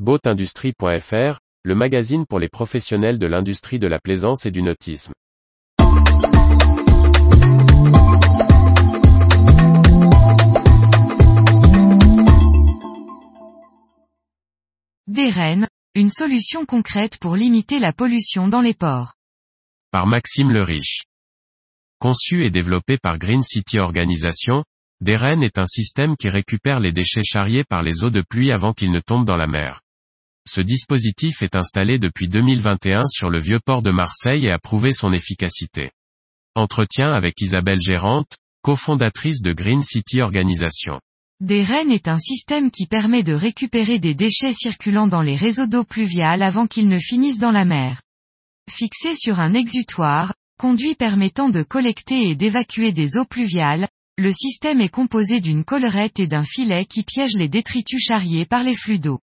Boatindustrie.fr, le magazine pour les professionnels de l'industrie de la plaisance et du nautisme. Des une solution concrète pour limiter la pollution dans les ports. Par Maxime le Riche. Conçu et développé par Green City Organisation, Deren est un système qui récupère les déchets charriés par les eaux de pluie avant qu'ils ne tombent dans la mer. Ce dispositif est installé depuis 2021 sur le vieux port de Marseille et a prouvé son efficacité. Entretien avec Isabelle Gérante, cofondatrice de Green City Organisation. Deren est un système qui permet de récupérer des déchets circulant dans les réseaux d'eau pluviale avant qu'ils ne finissent dans la mer. Fixé sur un exutoire, conduit permettant de collecter et d'évacuer des eaux pluviales, le système est composé d'une collerette et d'un filet qui piège les détritus charriés par les flux d'eau.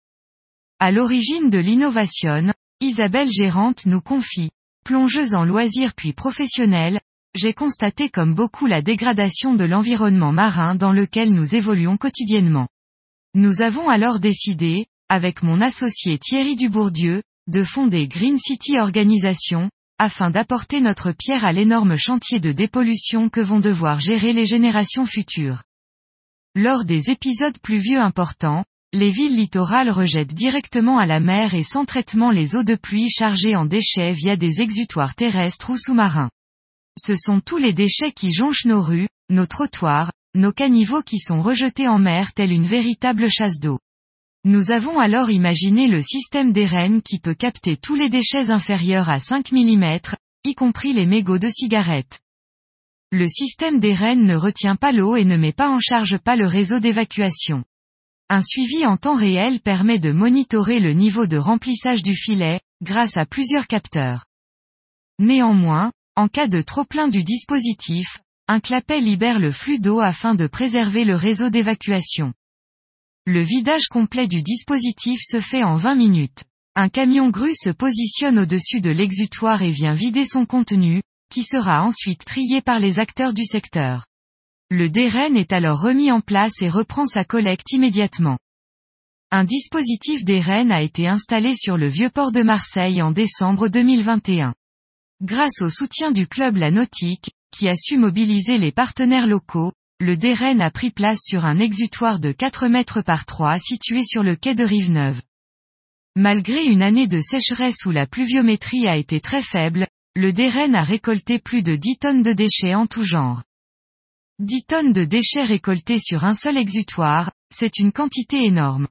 À l'origine de l'innovation, Isabelle Gérante nous confie, plongeuse en loisirs puis professionnelle, j'ai constaté comme beaucoup la dégradation de l'environnement marin dans lequel nous évoluons quotidiennement. Nous avons alors décidé, avec mon associé Thierry Dubourdieu, de fonder Green City Organisation, afin d'apporter notre pierre à l'énorme chantier de dépollution que vont devoir gérer les générations futures. Lors des épisodes pluvieux importants, les villes littorales rejettent directement à la mer et sans traitement les eaux de pluie chargées en déchets via des exutoires terrestres ou sous-marins. Ce sont tous les déchets qui jonchent nos rues, nos trottoirs, nos caniveaux qui sont rejetés en mer telle une véritable chasse d'eau. Nous avons alors imaginé le système d'Eren qui peut capter tous les déchets inférieurs à 5 mm, y compris les mégots de cigarettes. Le système d'Eren ne retient pas l'eau et ne met pas en charge pas le réseau d'évacuation. Un suivi en temps réel permet de monitorer le niveau de remplissage du filet, grâce à plusieurs capteurs. Néanmoins, en cas de trop-plein du dispositif, un clapet libère le flux d'eau afin de préserver le réseau d'évacuation. Le vidage complet du dispositif se fait en 20 minutes. Un camion grue se positionne au-dessus de l'exutoire et vient vider son contenu, qui sera ensuite trié par les acteurs du secteur. Le DRN est alors remis en place et reprend sa collecte immédiatement. Un dispositif DRN a été installé sur le vieux port de Marseille en décembre 2021. Grâce au soutien du club La Nautique, qui a su mobiliser les partenaires locaux, le DRN a pris place sur un exutoire de 4 mètres par 3 situé sur le quai de Rive-Neuve. Malgré une année de sécheresse où la pluviométrie a été très faible, le DRN a récolté plus de 10 tonnes de déchets en tout genre. 10 tonnes de déchets récoltés sur un seul exutoire, c'est une quantité énorme.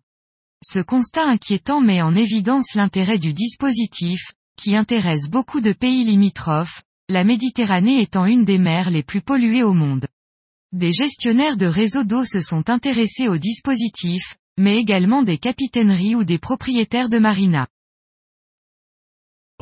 Ce constat inquiétant met en évidence l'intérêt du dispositif, qui intéresse beaucoup de pays limitrophes, la Méditerranée étant une des mers les plus polluées au monde. Des gestionnaires de réseaux d'eau se sont intéressés au dispositif, mais également des capitaineries ou des propriétaires de marinas.